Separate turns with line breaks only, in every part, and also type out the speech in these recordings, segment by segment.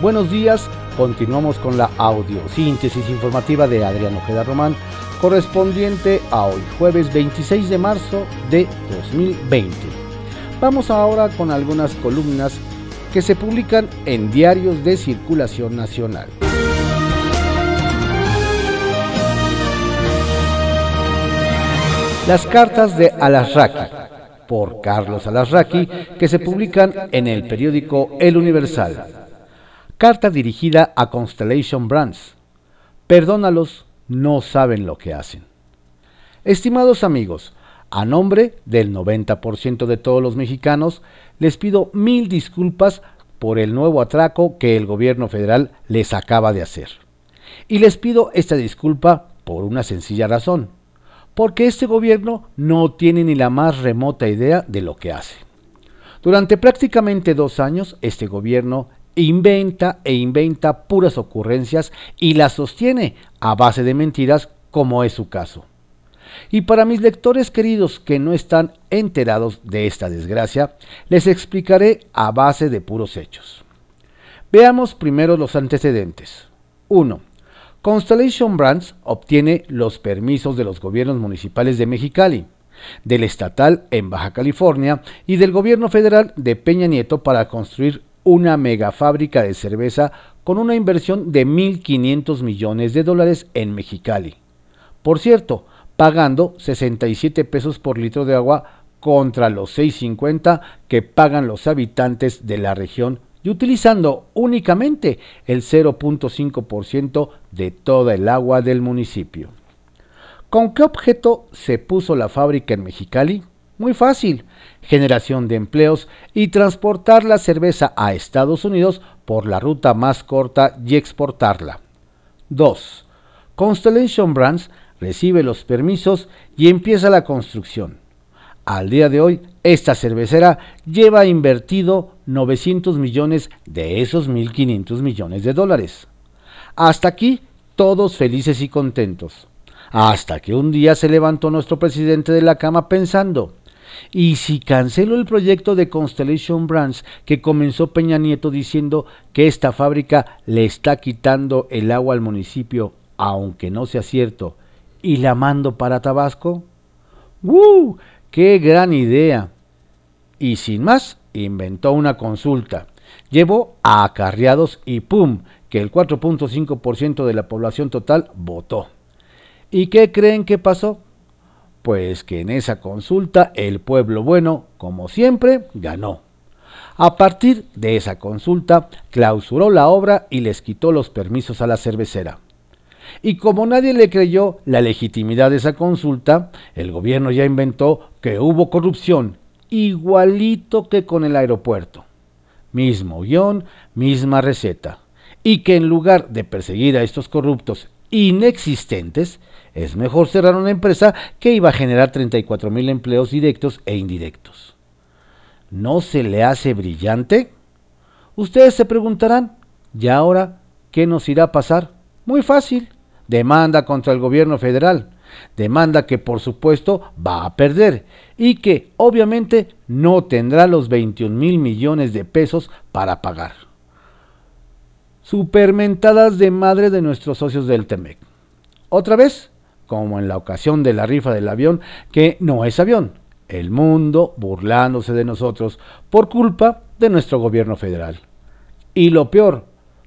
Buenos días, continuamos con la audiosíntesis informativa de Adrián Ojeda Román, correspondiente a hoy, jueves 26 de marzo de 2020. Vamos ahora con algunas columnas que se publican en diarios de circulación nacional. Las cartas de Alasraqui, por Carlos Alasraqui, que se publican en el periódico El Universal. Carta dirigida a Constellation Brands. Perdónalos, no saben lo que hacen. Estimados amigos, a nombre del 90% de todos los mexicanos, les pido mil disculpas por el nuevo atraco que el gobierno federal les acaba de hacer. Y les pido esta disculpa por una sencilla razón, porque este gobierno no tiene ni la más remota idea de lo que hace. Durante prácticamente dos años, este gobierno inventa e inventa puras ocurrencias y las sostiene a base de mentiras como es su caso. Y para mis lectores queridos que no están enterados de esta desgracia, les explicaré a base de puros hechos. Veamos primero los antecedentes. 1. Constellation Brands obtiene los permisos de los gobiernos municipales de Mexicali, del estatal en Baja California y del gobierno federal de Peña Nieto para construir una mega fábrica de cerveza con una inversión de 1.500 millones de dólares en Mexicali. Por cierto, pagando 67 pesos por litro de agua contra los 6.50 que pagan los habitantes de la región y utilizando únicamente el 0.5% de toda el agua del municipio. ¿Con qué objeto se puso la fábrica en Mexicali? Muy fácil, generación de empleos y transportar la cerveza a Estados Unidos por la ruta más corta y exportarla. 2. Constellation Brands recibe los permisos y empieza la construcción. Al día de hoy, esta cervecera lleva invertido 900 millones de esos 1.500 millones de dólares. Hasta aquí, todos felices y contentos. Hasta que un día se levantó nuestro presidente de la cama pensando, y si cancelo el proyecto de Constellation Brands que comenzó Peña Nieto diciendo que esta fábrica le está quitando el agua al municipio, aunque no sea cierto, y la mando para Tabasco? ¡Uh! ¡Qué gran idea! Y sin más, inventó una consulta. Llevó a acarreados y ¡pum! que el 4.5% de la población total votó. ¿Y qué creen que pasó? Pues que en esa consulta el pueblo bueno, como siempre, ganó. A partir de esa consulta, clausuró la obra y les quitó los permisos a la cervecera. Y como nadie le creyó la legitimidad de esa consulta, el gobierno ya inventó que hubo corrupción, igualito que con el aeropuerto. Mismo guion, misma receta. Y que en lugar de perseguir a estos corruptos inexistentes, es mejor cerrar una empresa que iba a generar 34 mil empleos directos e indirectos. ¿No se le hace brillante? Ustedes se preguntarán, ¿y ahora qué nos irá a pasar? Muy fácil, demanda contra el gobierno federal, demanda que por supuesto va a perder y que obviamente no tendrá los 21 mil millones de pesos para pagar. Supermentadas de madre de nuestros socios del TEMEC. Otra vez, como en la ocasión de la rifa del avión, que no es avión, el mundo burlándose de nosotros por culpa de nuestro gobierno federal. Y lo peor,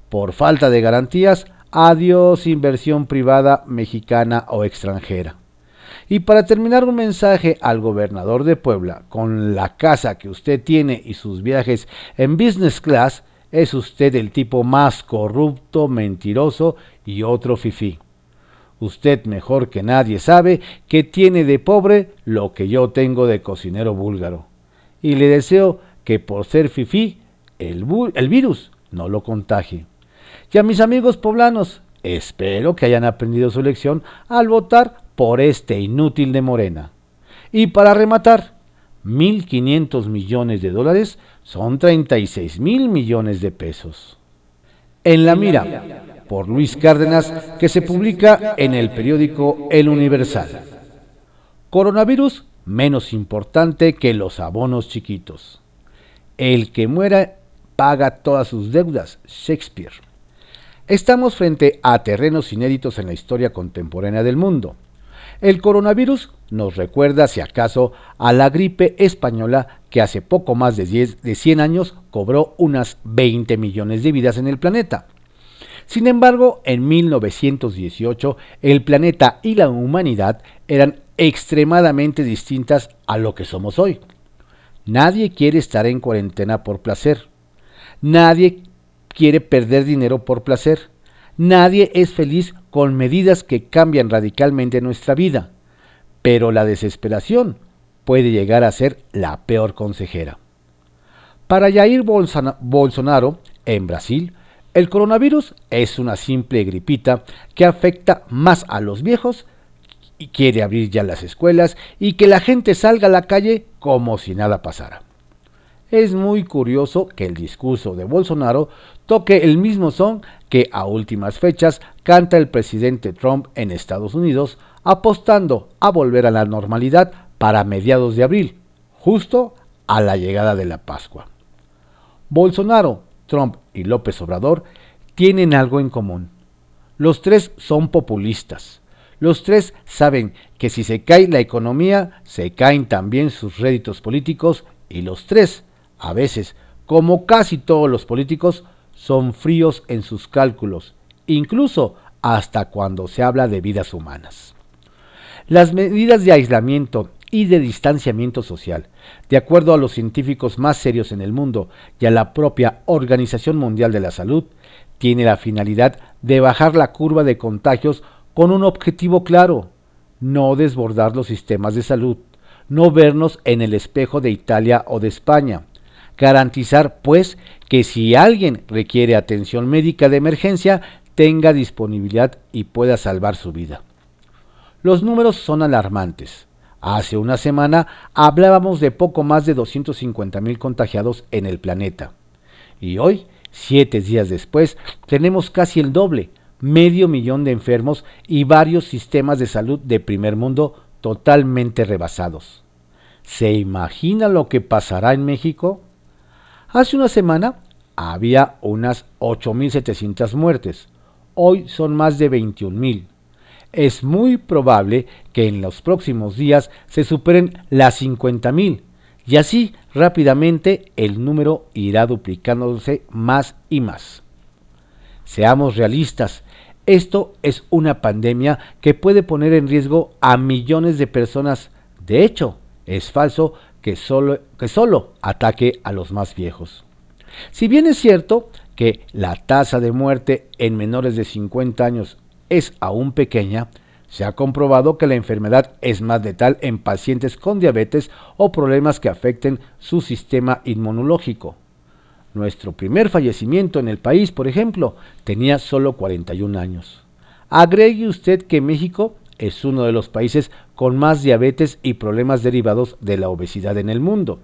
por falta de garantías, adiós inversión privada mexicana o extranjera. Y para terminar un mensaje al gobernador de Puebla, con la casa que usted tiene y sus viajes en business class, es usted el tipo más corrupto, mentiroso y otro fifí. Usted mejor que nadie sabe que tiene de pobre lo que yo tengo de cocinero búlgaro. Y le deseo que por ser fifí, el, virus no lo contagie. Y a mis amigos poblanos, espero que hayan aprendido su lección al votar por este inútil de Morena. Y para rematar, 1.500 millones de dólares son 36 mil millones de pesos. En la mira, por Luis Cárdenas, que se publica en el periódico El Universal. Coronavirus menos importante que los abonos chiquitos. El que muera paga todas sus deudas, Shakespeare. Estamos frente a terrenos inéditos en la historia contemporánea del mundo. El coronavirus nos recuerda, si acaso, a la gripe española que hace poco más de, 10, de 100 años cobró unas 20 millones de vidas en el planeta. Sin embargo, en 1918 el planeta y la humanidad eran extremadamente distintas a lo que somos hoy. Nadie quiere estar en cuarentena por placer. Nadie quiere perder dinero por placer. Nadie es feliz con medidas que cambian radicalmente nuestra vida. Pero la desesperación puede llegar a ser la peor consejera. Para Jair Bolsonaro, en Brasil, el coronavirus es una simple gripita que afecta más a los viejos y quiere abrir ya las escuelas y que la gente salga a la calle como si nada pasara. Es muy curioso que el discurso de Bolsonaro toque el mismo son que a últimas fechas canta el presidente Trump en Estados Unidos, apostando a volver a la normalidad para mediados de abril, justo a la llegada de la Pascua. Bolsonaro Trump y López Obrador tienen algo en común. Los tres son populistas. Los tres saben que si se cae la economía, se caen también sus réditos políticos y los tres, a veces, como casi todos los políticos, son fríos en sus cálculos, incluso hasta cuando se habla de vidas humanas. Las medidas de aislamiento y de distanciamiento social, de acuerdo a los científicos más serios en el mundo y a la propia Organización Mundial de la Salud, tiene la finalidad de bajar la curva de contagios con un objetivo claro, no desbordar los sistemas de salud, no vernos en el espejo de Italia o de España, garantizar pues que si alguien requiere atención médica de emergencia, tenga disponibilidad y pueda salvar su vida. Los números son alarmantes. Hace una semana hablábamos de poco más de 250 mil contagiados en el planeta. Y hoy, siete días después, tenemos casi el doble, medio millón de enfermos y varios sistemas de salud de primer mundo totalmente rebasados. ¿Se imagina lo que pasará en México? Hace una semana había unas 8.700 muertes. Hoy son más de 21.000 es muy probable que en los próximos días se superen las 50.000 y así rápidamente el número irá duplicándose más y más. Seamos realistas, esto es una pandemia que puede poner en riesgo a millones de personas. De hecho, es falso que solo, que solo ataque a los más viejos. Si bien es cierto que la tasa de muerte en menores de 50 años es aún pequeña, se ha comprobado que la enfermedad es más letal en pacientes con diabetes o problemas que afecten su sistema inmunológico. Nuestro primer fallecimiento en el país, por ejemplo, tenía solo 41 años. Agregue usted que México es uno de los países con más diabetes y problemas derivados de la obesidad en el mundo.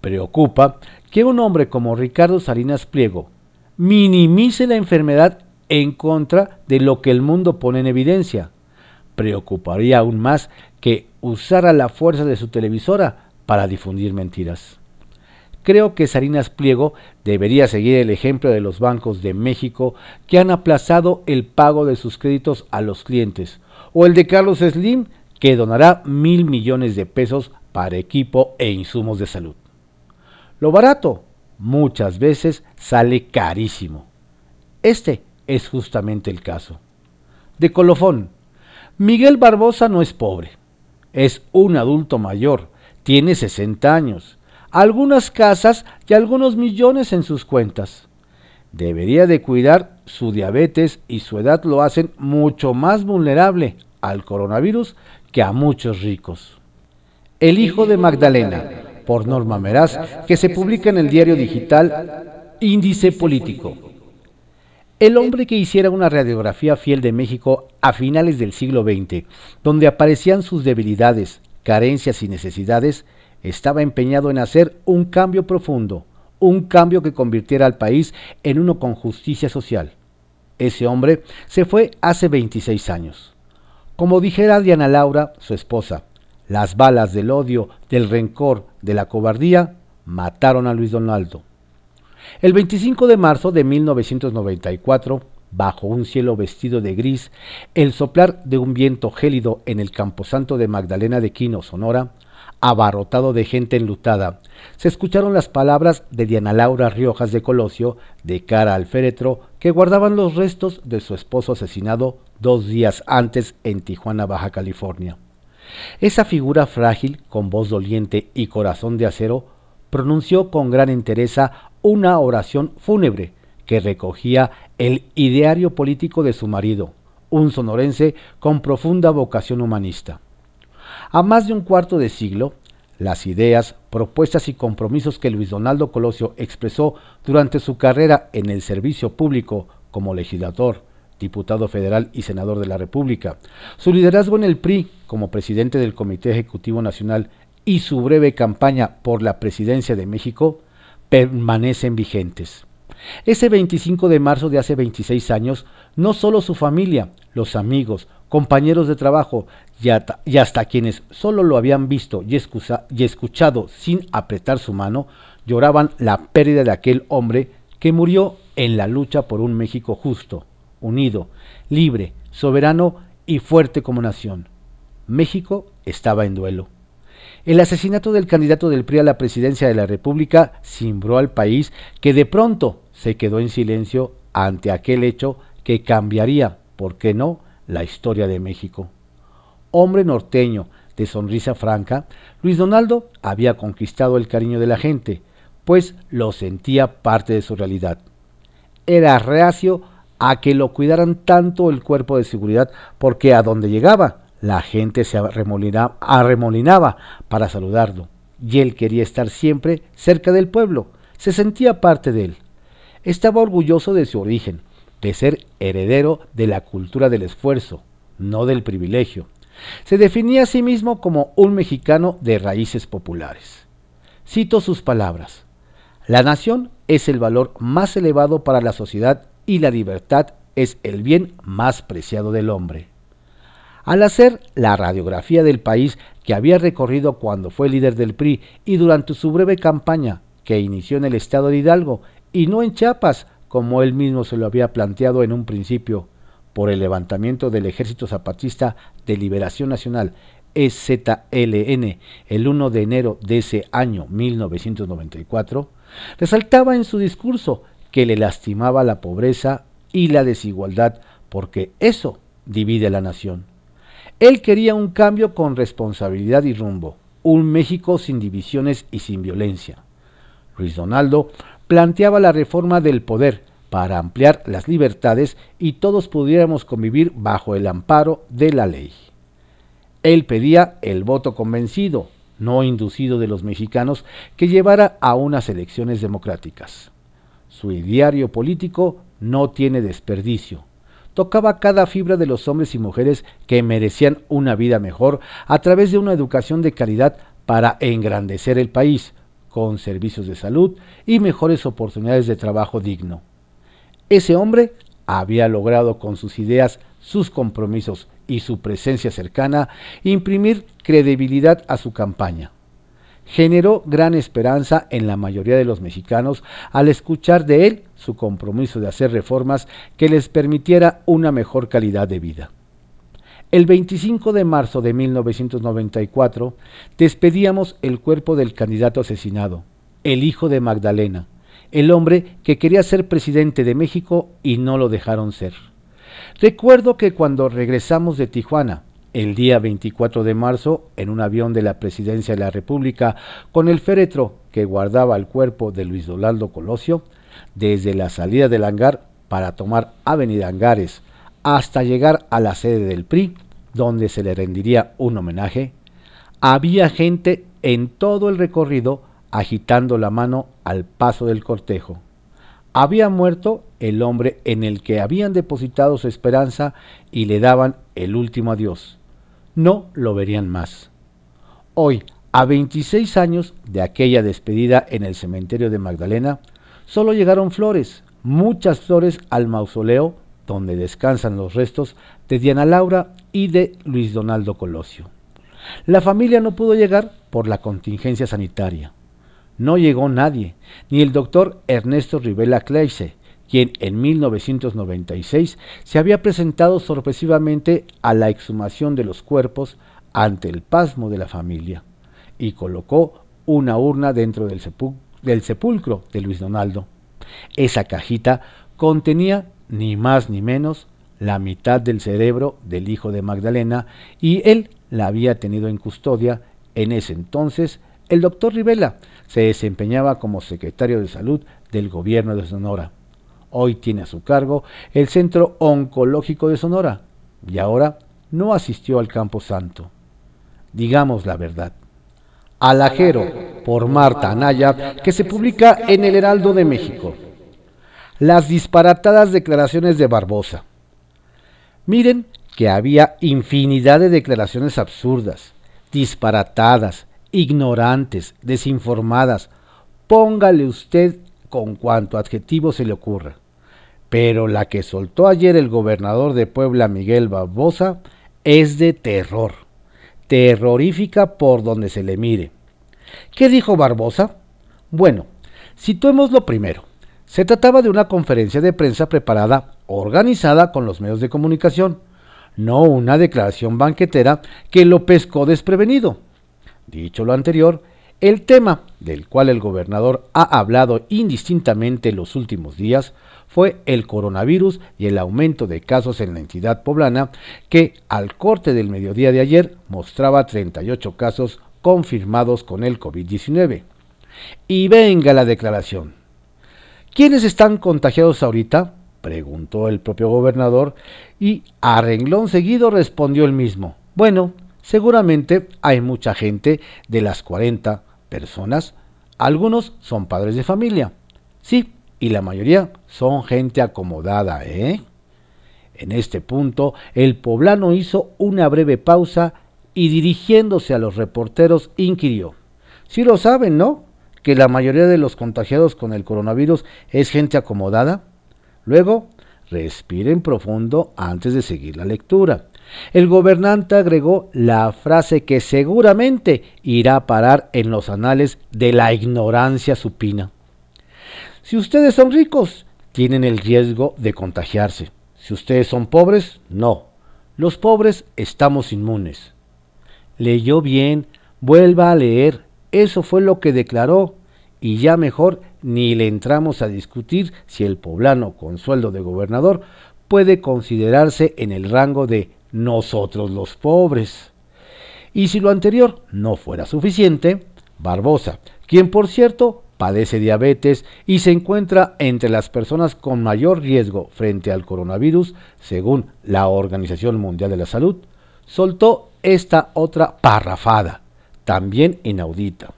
Preocupa que un hombre como Ricardo Salinas Pliego minimice la enfermedad en contra de lo que el mundo pone en evidencia. Preocuparía aún más que usara la fuerza de su televisora para difundir mentiras. Creo que Salinas Pliego debería seguir el ejemplo de los bancos de México que han aplazado el pago de sus créditos a los clientes, o el de Carlos Slim que donará mil millones de pesos para equipo e insumos de salud. Lo barato muchas veces sale carísimo. Este es justamente el caso. De colofón, Miguel Barbosa no es pobre, es un adulto mayor, tiene 60 años, algunas casas y algunos millones en sus cuentas. Debería de cuidar su diabetes y su edad lo hacen mucho más vulnerable al coronavirus que a muchos ricos. El hijo de Magdalena, por Norma Meraz, que se publica en el diario digital Índice Político. El hombre que hiciera una radiografía fiel de México a finales del siglo XX, donde aparecían sus debilidades, carencias y necesidades, estaba empeñado en hacer un cambio profundo, un cambio que convirtiera al país en uno con justicia social. Ese hombre se fue hace 26 años. Como dijera Diana Laura, su esposa, las balas del odio, del rencor, de la cobardía, mataron a Luis Donaldo. El 25 de marzo de 1994, bajo un cielo vestido de gris, el soplar de un viento gélido en el camposanto de Magdalena de Quino, Sonora, abarrotado de gente enlutada, se escucharon las palabras de Diana Laura Riojas de Colosio de cara al féretro que guardaban los restos de su esposo asesinado dos días antes en Tijuana, Baja California. Esa figura frágil, con voz doliente y corazón de acero, pronunció con gran entereza una oración fúnebre que recogía el ideario político de su marido, un sonorense con profunda vocación humanista. A más de un cuarto de siglo, las ideas, propuestas y compromisos que Luis Donaldo Colosio expresó durante su carrera en el servicio público como legislador, diputado federal y senador de la República, su liderazgo en el PRI como presidente del Comité Ejecutivo Nacional y su breve campaña por la presidencia de México permanecen vigentes. Ese 25 de marzo de hace 26 años, no solo su familia, los amigos, compañeros de trabajo y hasta, quienes solo lo habían visto y, y escuchado sin apretar su mano, lloraban la pérdida de aquel hombre que murió en la lucha por un México justo, unido, libre, soberano y fuerte como nación. México estaba en duelo. El asesinato del candidato del PRI a la presidencia de la República cimbró al país que de pronto se quedó en silencio ante aquel hecho que cambiaría, ¿por qué no?, la historia de México. Hombre norteño, de sonrisa franca, Luis Donaldo había conquistado el cariño de la gente, pues lo sentía parte de su realidad. Era reacio a que lo cuidaran tanto el cuerpo de seguridad porque a donde llegaba la gente se arremolinaba para saludarlo y él quería estar siempre cerca del pueblo, se sentía parte de él. Estaba orgulloso de su origen, de ser heredero de la cultura del esfuerzo, no del privilegio. Se definía a sí mismo como un mexicano de raíces populares. Cito sus palabras. La nación es el valor más elevado para la sociedad y la libertad es el bien más preciado del hombre. Al hacer la radiografía del país que había recorrido cuando fue líder del PRI y durante su breve campaña que inició en el estado de Hidalgo y no en Chiapas, como él mismo se lo había planteado en un principio, por el levantamiento del Ejército Zapatista de Liberación Nacional, EZLN, el 1 de enero de ese año 1994, resaltaba en su discurso que le lastimaba la pobreza y la desigualdad, porque eso divide a la nación. Él quería un cambio con responsabilidad y rumbo, un México sin divisiones y sin violencia. Luis Donaldo planteaba la reforma del poder para ampliar las libertades y todos pudiéramos convivir bajo el amparo de la ley. Él pedía el voto convencido, no inducido de los mexicanos, que llevara a unas elecciones democráticas. Su ideario político no tiene desperdicio. Tocaba cada fibra de los hombres y mujeres que merecían una vida mejor a través de una educación de calidad para engrandecer el país, con servicios de salud y mejores oportunidades de trabajo digno. Ese hombre había logrado con sus ideas, sus compromisos y su presencia cercana imprimir credibilidad a su campaña generó gran esperanza en la mayoría de los mexicanos al escuchar de él su compromiso de hacer reformas que les permitiera una mejor calidad de vida. El 25 de marzo de 1994 despedíamos el cuerpo del candidato asesinado, el hijo de Magdalena, el hombre que quería ser presidente de México y no lo dejaron ser. Recuerdo que cuando regresamos de Tijuana, el día 24 de marzo en un avión de la Presidencia de la República con el féretro que guardaba el cuerpo de Luis Donaldo Colosio, desde la salida del hangar para tomar Avenida Angares hasta llegar a la sede del PRI, donde se le rendiría un homenaje, había gente en todo el recorrido agitando la mano al paso del cortejo. Había muerto el hombre en el que habían depositado su esperanza y le daban el último adiós no lo verían más. Hoy, a 26 años de aquella despedida en el cementerio de Magdalena, solo llegaron flores, muchas flores al mausoleo donde descansan los restos de Diana Laura y de Luis Donaldo Colosio. La familia no pudo llegar por la contingencia sanitaria. no llegó nadie, ni el doctor Ernesto Rivela Kleise, quien en 1996 se había presentado sorpresivamente a la exhumación de los cuerpos ante el pasmo de la familia y colocó una urna dentro del sepulcro de Luis Donaldo. Esa cajita contenía ni más ni menos la mitad del cerebro del hijo de Magdalena y él la había tenido en custodia. En ese entonces, el doctor Rivela se desempeñaba como secretario de salud del gobierno de Sonora. Hoy tiene a su cargo el Centro Oncológico de Sonora y ahora no asistió al Campo Santo. Digamos la verdad. Alajero, por Marta Anaya, que se publica en el Heraldo de México. Las disparatadas declaraciones de Barbosa. Miren que había infinidad de declaraciones absurdas, disparatadas, ignorantes, desinformadas. Póngale usted con cuanto adjetivo se le ocurra. Pero la que soltó ayer el gobernador de Puebla, Miguel Barbosa, es de terror. Terrorífica por donde se le mire. ¿Qué dijo Barbosa? Bueno, situemos lo primero. Se trataba de una conferencia de prensa preparada, organizada con los medios de comunicación, no una declaración banquetera que lo pescó desprevenido. Dicho lo anterior, el tema del cual el gobernador ha hablado indistintamente los últimos días fue el coronavirus y el aumento de casos en la entidad poblana, que al corte del mediodía de ayer mostraba 38 casos confirmados con el COVID-19. Y venga la declaración. ¿Quiénes están contagiados ahorita? Preguntó el propio gobernador y a renglón seguido respondió el mismo. Bueno, seguramente hay mucha gente de las 40 personas. Algunos son padres de familia. Sí, y la mayoría son gente acomodada, ¿eh? En este punto, el poblano hizo una breve pausa y dirigiéndose a los reporteros inquirió. Si lo saben, ¿no? que la mayoría de los contagiados con el coronavirus es gente acomodada? Luego, respiren profundo antes de seguir la lectura. El gobernante agregó la frase que seguramente irá a parar en los anales de la ignorancia supina. Si ustedes son ricos, tienen el riesgo de contagiarse. Si ustedes son pobres, no. Los pobres estamos inmunes. Leyó bien, vuelva a leer, eso fue lo que declaró y ya mejor ni le entramos a discutir si el poblano con sueldo de gobernador puede considerarse en el rango de nosotros los pobres. Y si lo anterior no fuera suficiente, Barbosa, quien por cierto padece diabetes y se encuentra entre las personas con mayor riesgo frente al coronavirus, según la Organización Mundial de la Salud, soltó esta otra parrafada, también inaudita.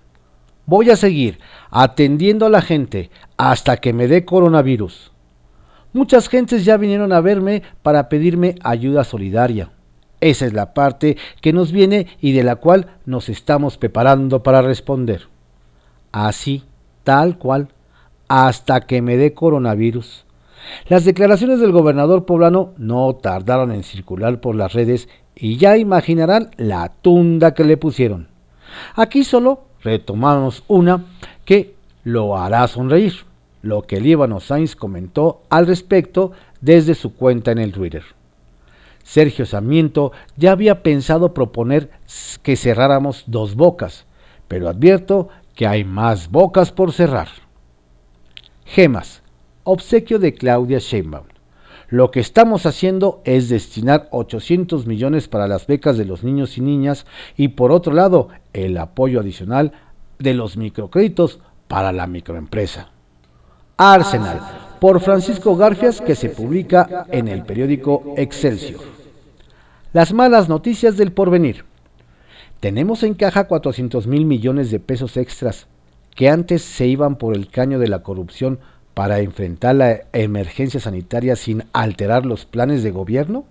Voy a seguir atendiendo a la gente hasta que me dé coronavirus. Muchas gentes ya vinieron a verme para pedirme ayuda solidaria. Esa es la parte que nos viene y de la cual nos estamos preparando para responder. Así, tal cual, hasta que me dé coronavirus. Las declaraciones del gobernador poblano no tardaron en circular por las redes y ya imaginarán la tunda que le pusieron. Aquí solo retomamos una que lo hará sonreír, lo que Líbano Sainz comentó al respecto desde su cuenta en el Twitter. Sergio Sarmiento ya había pensado proponer que cerráramos dos bocas, pero advierto que hay más bocas por cerrar. Gemas, obsequio de Claudia Sheinbaum. Lo que estamos haciendo es destinar 800 millones para las becas de los niños y niñas y por otro lado el apoyo adicional de los microcréditos para la microempresa. Arsenal, por Francisco Garfias, que se publica en el periódico Excelsior. Las malas noticias del porvenir. Tenemos en caja 400 mil millones de pesos extras que antes se iban por el caño de la corrupción para enfrentar la emergencia sanitaria sin alterar los planes de gobierno?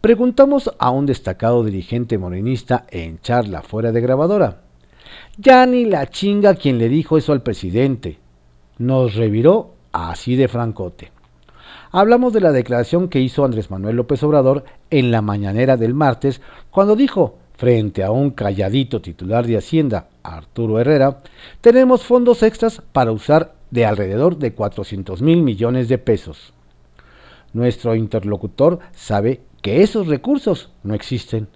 Preguntamos a un destacado dirigente morenista en charla fuera de grabadora. Ya ni la chinga quien le dijo eso al presidente. Nos reviró así de francote. Hablamos de la declaración que hizo Andrés Manuel López Obrador en la mañanera del martes, cuando dijo frente a un calladito titular de Hacienda, Arturo Herrera, tenemos fondos extras para usar de alrededor de 400 mil millones de pesos. Nuestro interlocutor sabe que esos recursos no existen,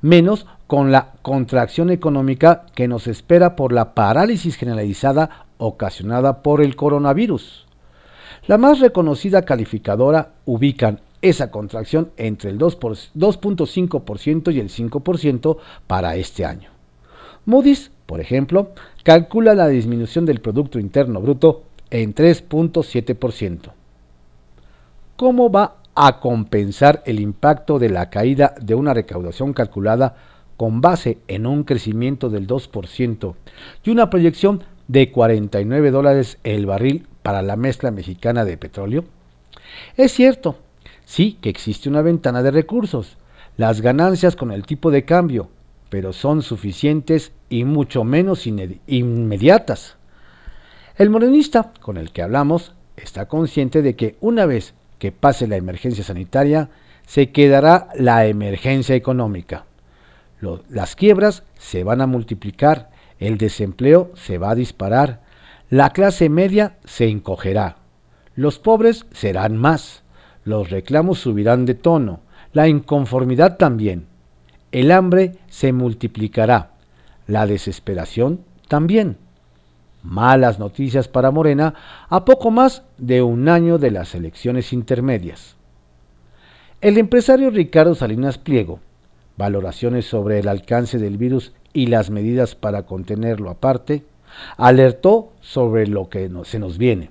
menos con la contracción económica que nos espera por la parálisis generalizada ocasionada por el coronavirus. La más reconocida calificadora ubican esa contracción entre el 2.5% y el 5% para este año. Moody's, por ejemplo, calcula la disminución del Producto Interno Bruto en 3.7%. ¿Cómo va a compensar el impacto de la caída de una recaudación calculada con base en un crecimiento del 2% y una proyección de 49 dólares el barril para la mezcla mexicana de petróleo? Es cierto, sí que existe una ventana de recursos, las ganancias con el tipo de cambio, pero son suficientes y mucho menos inmediatas. El morenista con el que hablamos está consciente de que una vez que pase la emergencia sanitaria, se quedará la emergencia económica. las quiebras se van a multiplicar, el desempleo se va a disparar, la clase media se encogerá, los pobres serán más, los reclamos subirán de tono, la inconformidad también, el hambre se multiplicará, la desesperación también malas noticias para Morena a poco más de un año de las elecciones intermedias. El empresario Ricardo Salinas Pliego, valoraciones sobre el alcance del virus y las medidas para contenerlo aparte, alertó sobre lo que se nos viene.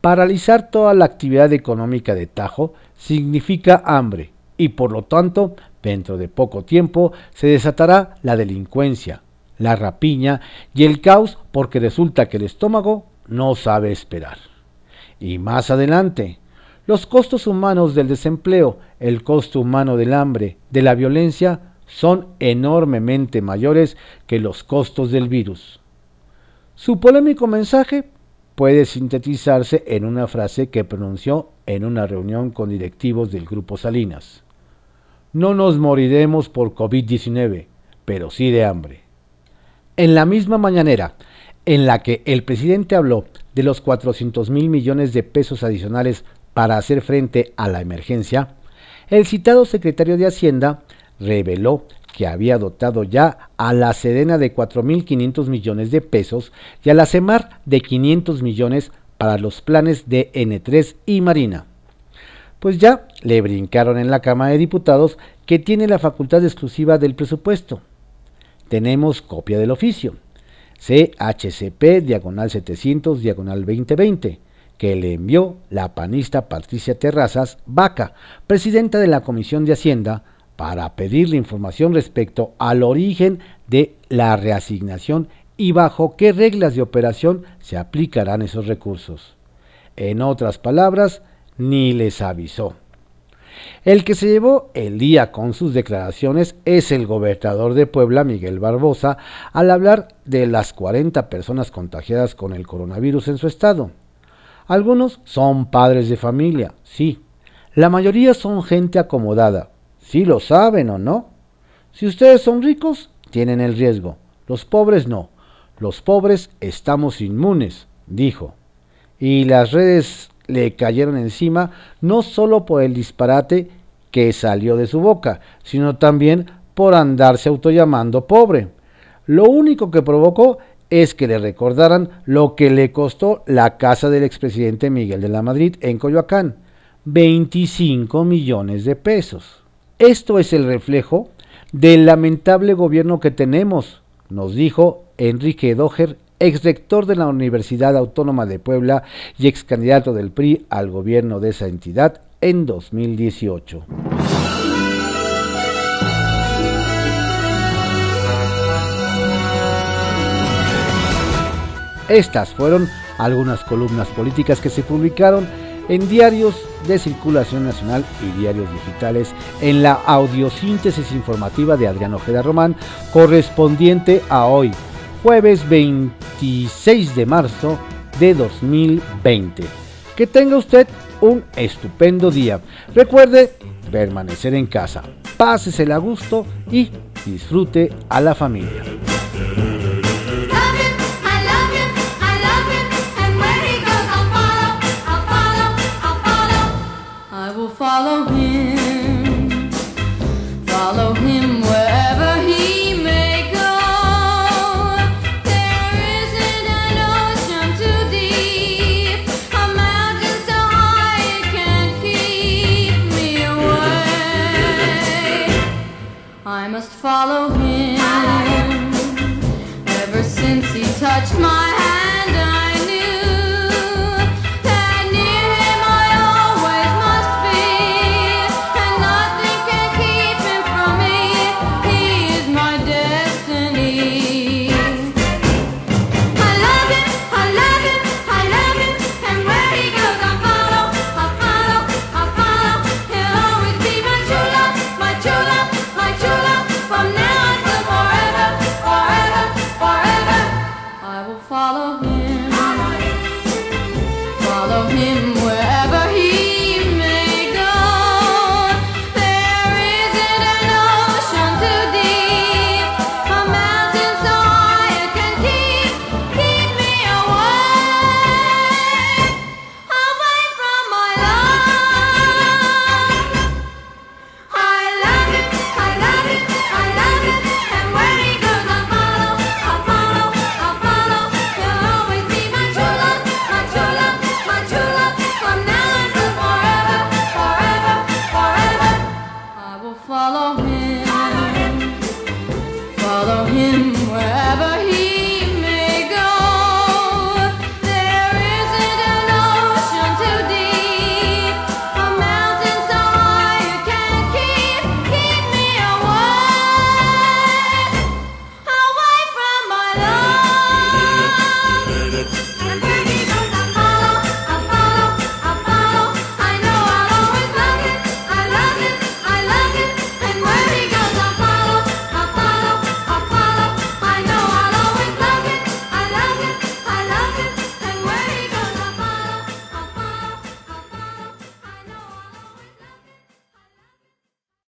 Paralizar toda la actividad económica de Tajo significa hambre y por lo tanto, dentro de poco tiempo, se desatará la delincuencia, la rapiña y el caos porque resulta que el estómago no sabe esperar. Y más adelante, los costos humanos del desempleo, el costo humano del hambre, de la violencia, son enormemente mayores que los costos del virus. Su polémico mensaje puede sintetizarse en una frase que pronunció en una reunión con directivos del Grupo Salinas. No nos moriremos por COVID-19, pero sí de hambre. En la misma mañanera en la que el presidente habló de los 400 mil millones de pesos adicionales para hacer frente a la emergencia, el citado secretario de Hacienda reveló que había dotado ya a la Sedena de 4.500 millones de pesos y a la CEMAR de 500 millones para los planes de N3 y Marina. Pues ya le brincaron en la Cámara de Diputados que tiene la facultad exclusiva del presupuesto tenemos copia del oficio. CHCP diagonal 700 diagonal 2020 que le envió la panista Patricia Terrazas Vaca, presidenta de la Comisión de Hacienda, para pedirle información respecto al origen de la reasignación y bajo qué reglas de operación se aplicarán esos recursos. En otras palabras, ni les avisó. El que se llevó el día con sus declaraciones es el gobernador de Puebla, Miguel Barbosa, al hablar de las 40 personas contagiadas con el coronavirus en su estado. Algunos son padres de familia, sí. La mayoría son gente acomodada, sí lo saben o no. Si ustedes son ricos, tienen el riesgo. Los pobres no. Los pobres estamos inmunes, dijo. Y las redes le cayeron encima no solo por el disparate que salió de su boca, sino también por andarse autollamando pobre. Lo único que provocó es que le recordaran lo que le costó la casa del expresidente Miguel de la Madrid en Coyoacán, 25 millones de pesos. Esto es el reflejo del lamentable gobierno que tenemos, nos dijo Enrique Doher ex rector de la Universidad Autónoma de Puebla y ex candidato del PRI al gobierno de esa entidad en 2018. Estas fueron algunas columnas políticas que se publicaron en diarios de circulación nacional y diarios digitales en la audiosíntesis informativa de Adrián Ojeda Román correspondiente a hoy, jueves 26 de marzo de 2020. Que tenga usted un estupendo día. Recuerde permanecer en casa.
pásesela a gusto y disfrute a la familia.